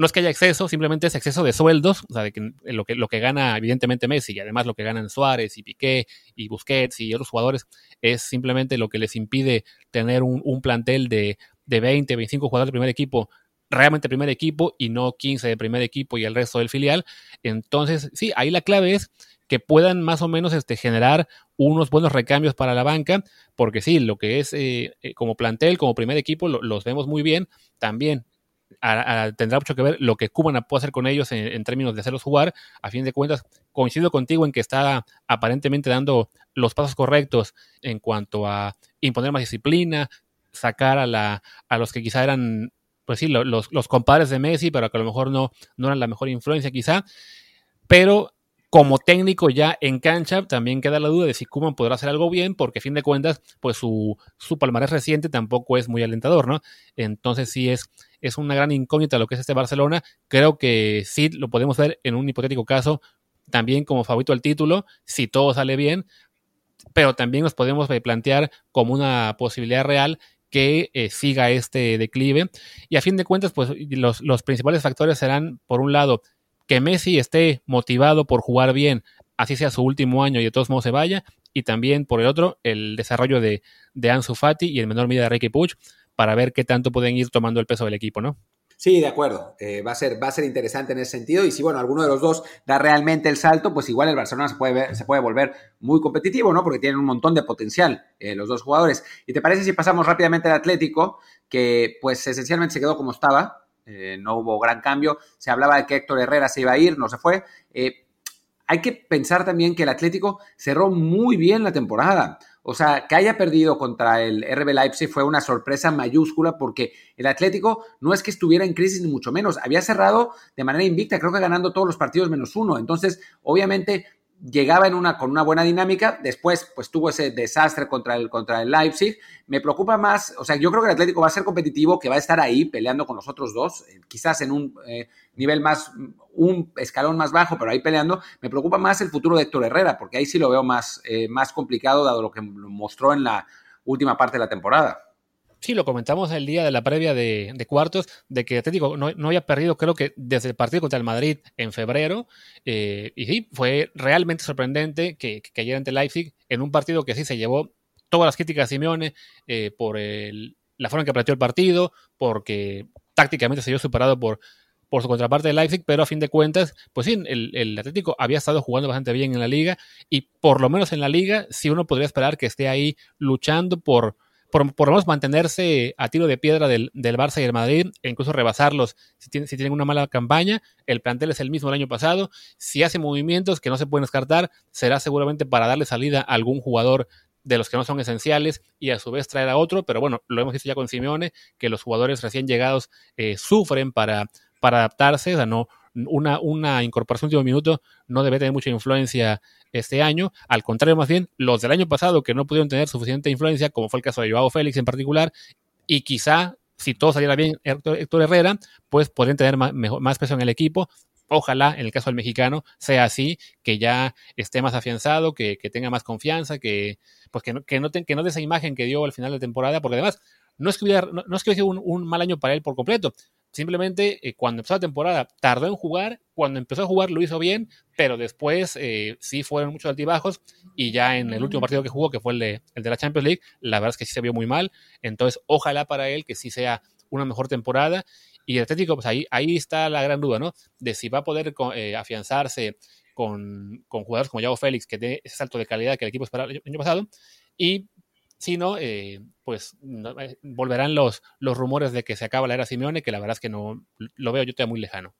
no es que haya exceso, simplemente es exceso de sueldos, o sea, de que lo, que lo que gana evidentemente Messi y además lo que ganan Suárez y Piqué y Busquets y otros jugadores es simplemente lo que les impide tener un, plantel de, de 20, 25 jugadores de primer equipo realmente primer equipo y no 15 de primer equipo y el resto del filial. Entonces, sí, ahí la clave es que puedan más o menos este, generar unos buenos recambios para la banca, porque sí, lo que es eh, eh, como plantel, como primer equipo, los vemos muy bien. También tendrá mucho que ver lo que Cubana puede hacer con ellos en, términos de hacerlos jugar. A fin de cuentas, coincido contigo en que está aparentemente dando los pasos correctos en cuanto a imponer más disciplina, sacar a, la, a los que quizá eran, pues sí, los, los compadres de Messi, pero que a lo mejor no, no eran la mejor influencia quizá. Pero como técnico ya en cancha, también queda la duda de si Kuman podrá hacer algo bien, porque a fin de cuentas, pues su, su palmarés reciente tampoco es muy alentador, ¿no? Entonces sí es, es una gran incógnita lo que es este Barcelona. Creo que sí lo podemos ver en un hipotético caso también como favorito al título, si todo sale bien, pero también nos podemos plantear como una posibilidad real que eh, siga este declive. Y a fin de cuentas, pues los, los principales factores serán, por un lado, que Messi esté motivado por jugar bien, así sea su último año y de todos modos se vaya, y también por el otro, el desarrollo de, de Ansu Fati y en menor medida de Ricky Puig, para ver qué tanto pueden ir tomando el peso del equipo, ¿no? Sí, de acuerdo. Eh, va, a ser, va a ser interesante en ese sentido. Y si, bueno, alguno de los dos da realmente el salto, pues igual el Barcelona se puede, se puede volver muy competitivo, ¿no? Porque tienen un montón de potencial eh, los dos jugadores. ¿Y te parece si pasamos rápidamente al Atlético, que pues esencialmente se quedó como estaba? Eh, no hubo gran cambio. Se hablaba de que Héctor Herrera se iba a ir, no se fue. Eh, hay que pensar también que el Atlético cerró muy bien la temporada. O sea, que haya perdido contra el RB Leipzig fue una sorpresa mayúscula porque el Atlético no es que estuviera en crisis ni mucho menos, había cerrado de manera invicta, creo que ganando todos los partidos menos uno. Entonces, obviamente, llegaba en una, con una buena dinámica, después pues tuvo ese desastre contra el, contra el Leipzig. Me preocupa más, o sea, yo creo que el Atlético va a ser competitivo, que va a estar ahí peleando con los otros dos, eh, quizás en un eh, nivel más, un escalón más bajo, pero ahí peleando. Me preocupa más el futuro de Héctor Herrera, porque ahí sí lo veo más, eh, más complicado, dado lo que mostró en la última parte de la temporada. Sí, lo comentamos el día de la previa de, cuartos, de que Atlético no, no, había perdido, creo que desde el partido contra el Madrid en febrero. Eh, y sí, fue realmente sorprendente que, que ayer ante Leipzig, en un partido que sí se llevó todas las críticas a Simeone eh, por la forma en que planteó el partido, porque tácticamente se vio superado por, por su contraparte de Leipzig, pero a fin de cuentas, pues sí, el, el, Atlético había estado jugando bastante bien en la liga y por lo menos en la liga sí uno podría esperar que esté ahí luchando por por, lo menos mantenerse a tiro de piedra del, del, Barça y el Madrid, e incluso rebasarlos si tienen, si tienen una mala campaña. El plantel es el mismo del año pasado. Si hace movimientos que no se pueden descartar, será seguramente para darle salida a algún jugador de los que no son esenciales y a su vez traer a otro, pero bueno, lo hemos visto ya con Simeone, que los jugadores recién llegados eh, sufren para, para adaptarse, o sea, no, una, una incorporación último minuto no debe tener mucha influencia este año. Al contrario, más bien, los del año pasado que no pudieron tener suficiente influencia, como fue el caso de Joao Félix en particular, y quizá si todo saliera bien Héctor, Herrera, pues podrían tener más, más peso en el equipo. Ojalá, en el caso del mexicano, sea así, que ya esté más afianzado, que, tenga más confianza, que, pues que, no, que, no que no dé esa imagen que dio al final de temporada, porque además no es que hubiera, no, es que un, mal año para él por completo, Simplemente eh, cuando empezó la temporada tardó en jugar, cuando empezó a jugar lo hizo bien, pero después eh, sí fueron muchos altibajos y ya en el último partido que jugó, que fue el de, el de la Champions League, la verdad es que sí se vio muy mal. Entonces, ojalá para él que sí sea una mejor temporada. Y el Atlético, pues ahí, ahí está la gran duda, ¿no? De si va a poder eh, afianzarse con, con, jugadores como Yago Félix, que tiene ese salto de calidad que el equipo esperaba el año pasado, y si no, pues eh, volverán los, los rumores de que se acaba la era Simeone, que la verdad es que no lo veo yo todavía muy lejano.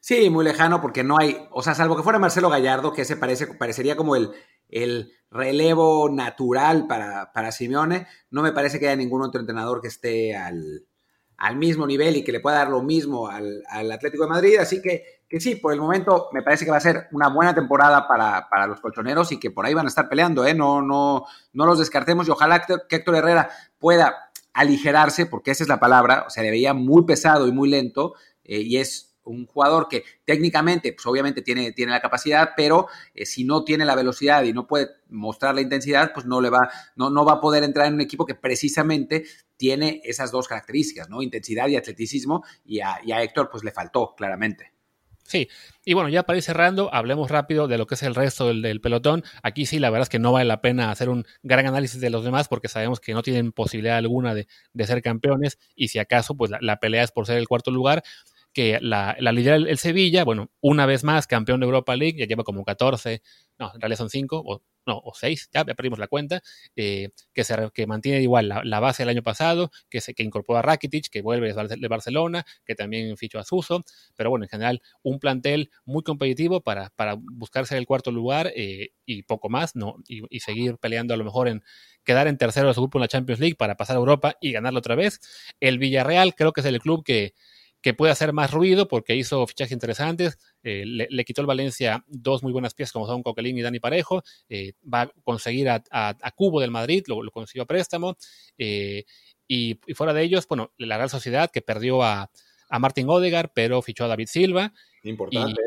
Sí, muy lejano porque no hay, o sea, salvo que fuera Marcelo Gallardo, que ese parece, parecería como el, el relevo natural para, para Simeone, no me parece que haya ningún otro entrenador que esté al, al mismo nivel y que le pueda dar lo mismo al, al Atlético de Madrid, así que que sí, por el momento me parece que va a ser una buena temporada para, para los colchoneros y que por ahí van a estar peleando, ¿eh? No, no, no los descartemos y ojalá que Héctor Herrera pueda aligerarse, porque esa es la palabra, o sea, le veía muy pesado y muy lento eh, y es un jugador que técnicamente, pues obviamente tiene, tiene la capacidad, pero eh, si no tiene la velocidad y no puede mostrar la intensidad, pues no le va, no, no va a poder entrar en un equipo que precisamente tiene esas dos características, ¿no? Intensidad y atleticismo, y a, y a Héctor pues le faltó claramente. Sí, y bueno, ya para ir cerrando, hablemos rápido de lo que es el resto del, pelotón. Aquí sí, la verdad es que no vale la pena hacer un gran análisis de los demás porque sabemos que no tienen posibilidad alguna de, ser campeones. Y si acaso, pues la, pelea es por ser el cuarto lugar que la, la lidera el, Sevilla, bueno, una vez más campeón de Europa League, ya lleva como 14, no, en realidad son 5, o no, o seis, ya, perdimos la cuenta, eh, que, se, que mantiene igual la, base del año pasado, que, se, que incorpora a Rakitic, que vuelve de Barcelona, que también fichó a Suso, pero bueno, en general un plantel muy competitivo para, para buscarse el cuarto lugar eh, y poco más, ¿no? Y, seguir peleando a lo mejor en quedar en tercero de su grupo en la Champions League para pasar a Europa y ganarlo otra vez. El Villarreal creo que es el club que que puede hacer más ruido porque hizo fichajes interesantes. Eh, le, quitó el Valencia dos muy buenas piezas como son Coquelín y Dani Parejo. Eh, va a conseguir a, Cubo del Madrid, lo, consiguió a préstamo. Eh, y, fuera de ellos, bueno, la Real Sociedad que perdió a, a Martin Odegar, pero fichó a David Silva. Importante.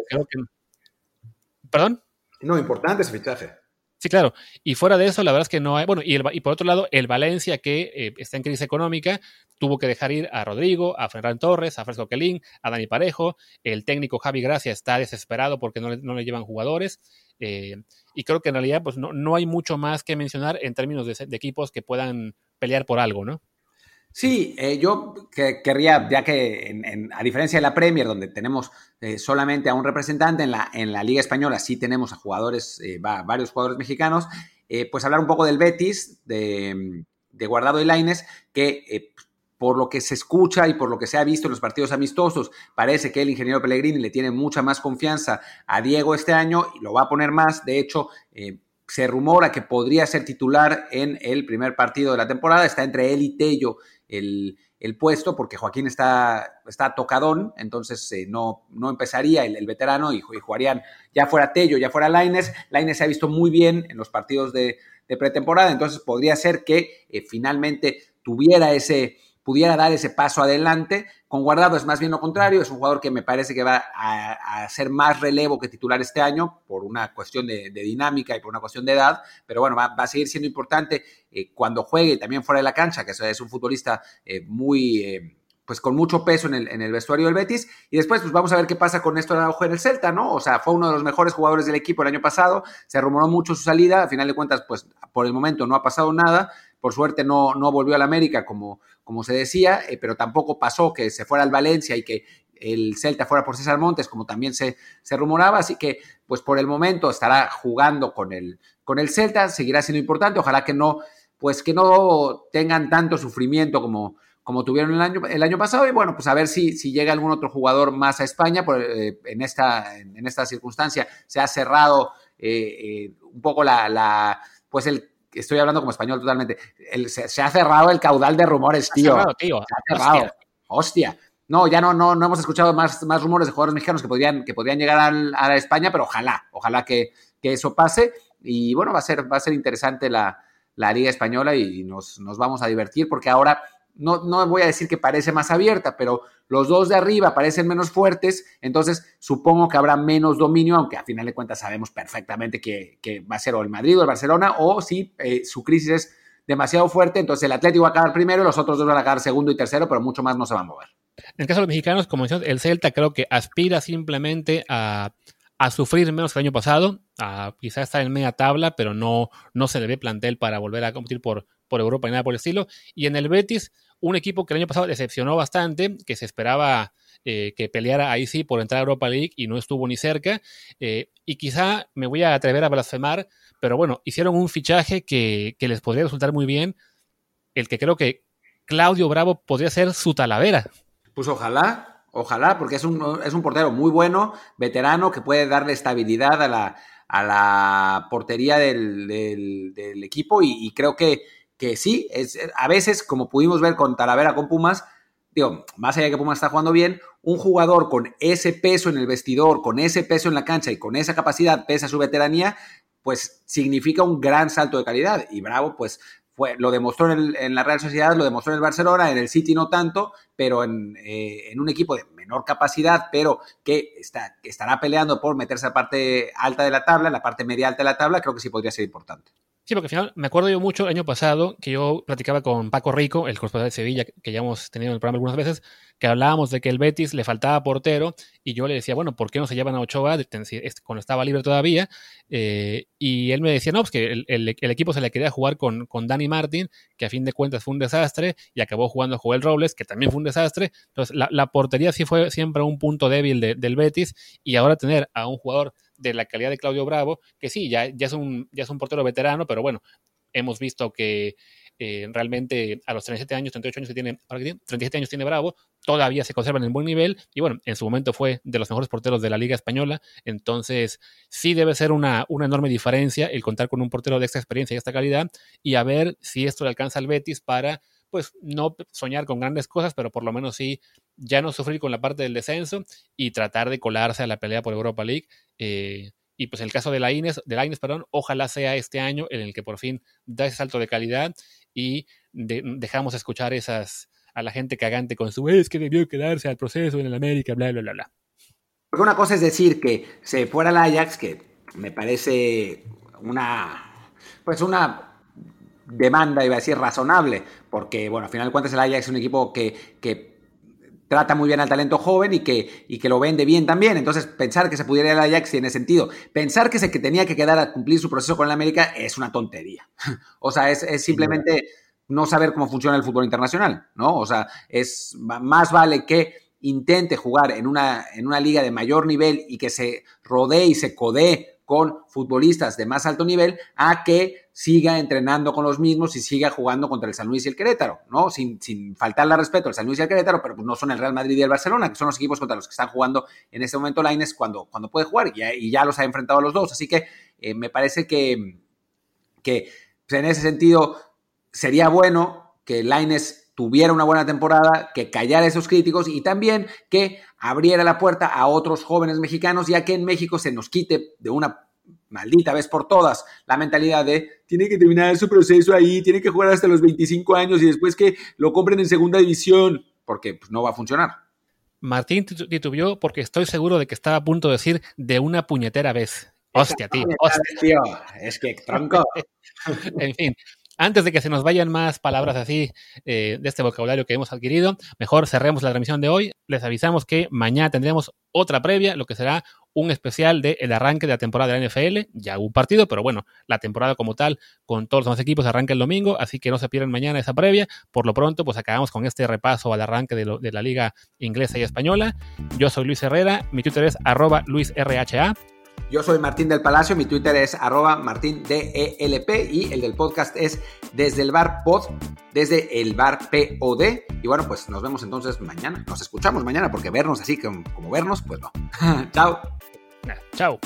¿Perdón? No, importante ese fichaje. Sí, claro. Y fuera de eso, la verdad es que no hay. Bueno, y, el, y por otro lado, el Valencia, que eh, está en crisis económica, tuvo que dejar ir a Rodrigo, a Ferran Torres, a Fresco Quelín, a Dani Parejo. El técnico Javi Gracia está desesperado porque no le, llevan jugadores. Eh, y creo que en realidad, pues no, no, hay mucho más que mencionar en términos de equipos que puedan pelear por algo, ¿no? Sí, eh, yo querría, ya que a diferencia de la Premier, donde tenemos eh, solamente a un representante, en la, en la Liga Española sí tenemos a jugadores, eh, varios jugadores mexicanos, pues hablar un poco del Betis, de, Guardado y Laines, que por lo que se escucha y por lo que se ha visto en los partidos amistosos, parece que el ingeniero Pellegrini le tiene mucha más confianza a Diego este año y lo va a poner más. De hecho, se rumora que podría ser titular en el primer partido de la temporada. Está entre él y Tello el, puesto porque Joaquín está, está tocadón, entonces eh, no, no empezaría el, veterano y, jugarían ya fuera Tello, ya fuera Laines. Laines se ha visto muy bien en los partidos de, pretemporada, entonces podría ser que eh, finalmente tuviera ese, pudiera dar ese paso adelante. Con Guardado es más bien lo contrario, es un jugador que me parece que va a, ser más relevo que titular este año por una cuestión de, dinámica y por una cuestión de edad, pero bueno, va, a seguir siendo importante eh, cuando juegue también fuera de la cancha, que es un futbolista eh, muy... Eh, pues con mucho peso en el, en el, vestuario del Betis. Y después, pues vamos a ver qué pasa con esto Araujo en el Celta, ¿no? O sea, fue uno de los mejores jugadores del equipo el año pasado, se rumoró mucho su salida, a final de cuentas, pues por el momento no ha pasado nada, por suerte no, no volvió al América como, como se decía, eh, pero tampoco pasó que se fuera al Valencia y que el Celta fuera por César Montes, como también se, se rumoraba, así que pues por el momento estará jugando con el, con el Celta, seguirá siendo importante, ojalá que no, pues que no tengan tanto sufrimiento como, como tuvieron el año, el año pasado, y bueno, pues a ver si, si llega algún otro jugador más a España, por, eh, en, esta, en esta circunstancia se ha cerrado eh, un poco la, la, pues el estoy hablando como español totalmente. se, ha cerrado el caudal de rumores, tío. Se ha cerrado. Hostia. No, ya no, no, no hemos escuchado más, más rumores de jugadores mexicanos que podrían, que podrían llegar a, España, pero ojalá, ojalá que, eso pase. Y bueno, va a ser, va a ser interesante la, la Liga Española y nos, nos vamos a divertir porque ahora no, no voy a decir que parece más abierta, pero los dos de arriba parecen menos fuertes, entonces supongo que habrá menos dominio, aunque a final de cuentas sabemos perfectamente que, va a ser o el Madrid o el Barcelona, o si eh, su crisis es demasiado fuerte, entonces el Atlético va a quedar primero los otros dos van a quedar segundo y tercero, pero mucho más no se va a mover. En el caso de los mexicanos, como decíamos, el Celta creo que aspira simplemente a, sufrir menos que el año pasado, a quizás estar en media tabla, pero no, no se le ve plantel para volver a competir por, por Europa y nada por el estilo. Y en el Betis, un equipo que el año pasado decepcionó bastante, que se esperaba eh, que peleara ahí sí por entrar a Europa League y no estuvo ni cerca. Eh, y quizá me voy a atrever a blasfemar, pero bueno, hicieron un fichaje que, les podría resultar muy bien, el que creo que Claudio Bravo podría ser su talavera. Pues ojalá, ojalá, porque es un, es un portero muy bueno, veterano, que puede darle estabilidad a la, a la portería del, del, equipo y creo que que sí, es, a veces, como pudimos ver con Talavera, con Pumas, digo, más allá de que Pumas está jugando bien, un jugador con ese peso en el vestidor, con ese peso en la cancha y con esa capacidad, pesa su veteranía, pues significa un gran salto de calidad. Y Bravo, pues fue, lo demostró en, la Real Sociedad, lo demostró en el Barcelona, en el City no tanto, pero en, eh, un equipo de menor capacidad, pero que, está, que estará peleando por meterse a la parte alta de la tabla, la parte media alta de la tabla, creo que sí podría ser importante. Sí, porque al final me acuerdo yo mucho el año pasado que yo platicaba con Paco Rico, el corresponsal de Sevilla, que ya hemos tenido en el programa algunas veces, que hablábamos de que el Betis le faltaba portero y yo le decía, bueno, ¿por qué no se llevan a Ochoa cuando estaba libre todavía? Eh, y él me decía, no, pues que el, equipo se le quería jugar con, con Dani Martin, que a fin de cuentas fue un desastre, y acabó jugando Joel Robles, que también fue un desastre. Entonces, la, portería sí fue siempre un punto débil del Betis y ahora tener a un jugador de la calidad de Claudio Bravo, que sí, ya, ya, es, un, ya es un portero veterano, pero bueno, hemos visto que eh, realmente a los 37 años, 38 años que tiene, 37 años tiene Bravo, todavía se conserva en buen nivel y bueno, en su momento fue de los mejores porteros de la Liga Española, entonces sí debe ser una, una enorme diferencia el contar con un portero de esta experiencia y esta calidad y a ver si esto le alcanza al Betis para pues no soñar con grandes cosas, pero por lo menos sí ya no sufrir con la parte del descenso y tratar de colarse a la pelea por Europa League. Eh, y pues el caso de la Ines, de la Ines, perdón, ojalá sea este año en el que por fin da ese salto de calidad y dejamos escuchar esas a la gente cagante con su es que debió quedarse al proceso en el América, bla, bla, bla, bla. Porque una cosa es decir que se fuera el Ajax, que me parece una, pues una demanda, iba a decir, razonable, porque, bueno, al final de cuentas el Ajax es un equipo que, que trata muy bien al talento joven y que, y que lo vende bien también. Entonces, pensar que se pudiera ir al Ajax tiene sentido. Pensar que se que tenía que quedar a cumplir su proceso con el América es una tontería. [laughs] o sea, es, es simplemente no saber cómo funciona el fútbol internacional, ¿no? O sea, es más vale que intente jugar en una, en una liga de mayor nivel y que se rodee y se codee con futbolistas de más alto nivel a que siga entrenando con los mismos y siga jugando contra el San Luis y el Querétaro, ¿no? Sin, sin faltarle respeto al San Luis y al Querétaro, pero pues no son el Real Madrid y el Barcelona, que son los equipos contra los que están jugando en este momento Laines cuando, cuando puede jugar y ya, los ha enfrentado a los dos. Así que eh, me parece que, que pues, en ese sentido sería bueno que Laines tuviera una buena temporada, que callara a esos críticos y también que abriera la puerta a otros jóvenes mexicanos, ya que en México se nos quite de una maldita vez por todas la mentalidad de tiene que terminar su proceso ahí, tiene que jugar hasta los 25 años y después que lo compren en segunda división, porque pues, no va a funcionar. Martín titubió porque estoy seguro de que estaba a punto de decir de una puñetera vez. Hostia, tío. Hostia. tío. Es que tronco. [laughs] en fin, antes de que se nos vayan más palabras así eh, de este vocabulario que hemos adquirido, mejor cerremos la transmisión de hoy. Les avisamos que mañana tendremos otra previa, lo que será un especial del el arranque de la temporada de la NFL. Ya un partido, pero bueno, la temporada como tal, con todos los equipos, arranca el domingo, así que no se pierdan mañana esa previa. Por lo pronto, pues acabamos con este repaso al arranque de, de la liga inglesa y española. Yo soy Luis Herrera, mi Twitter es arroba luisrha. Yo soy Martín del Palacio, mi Twitter es arroba martindelp y el del podcast es desde el bar pod, desde el bar POD. Y bueno, pues nos vemos entonces mañana, nos escuchamos mañana porque vernos así como, como vernos, pues no. [laughs] Chao. Chao.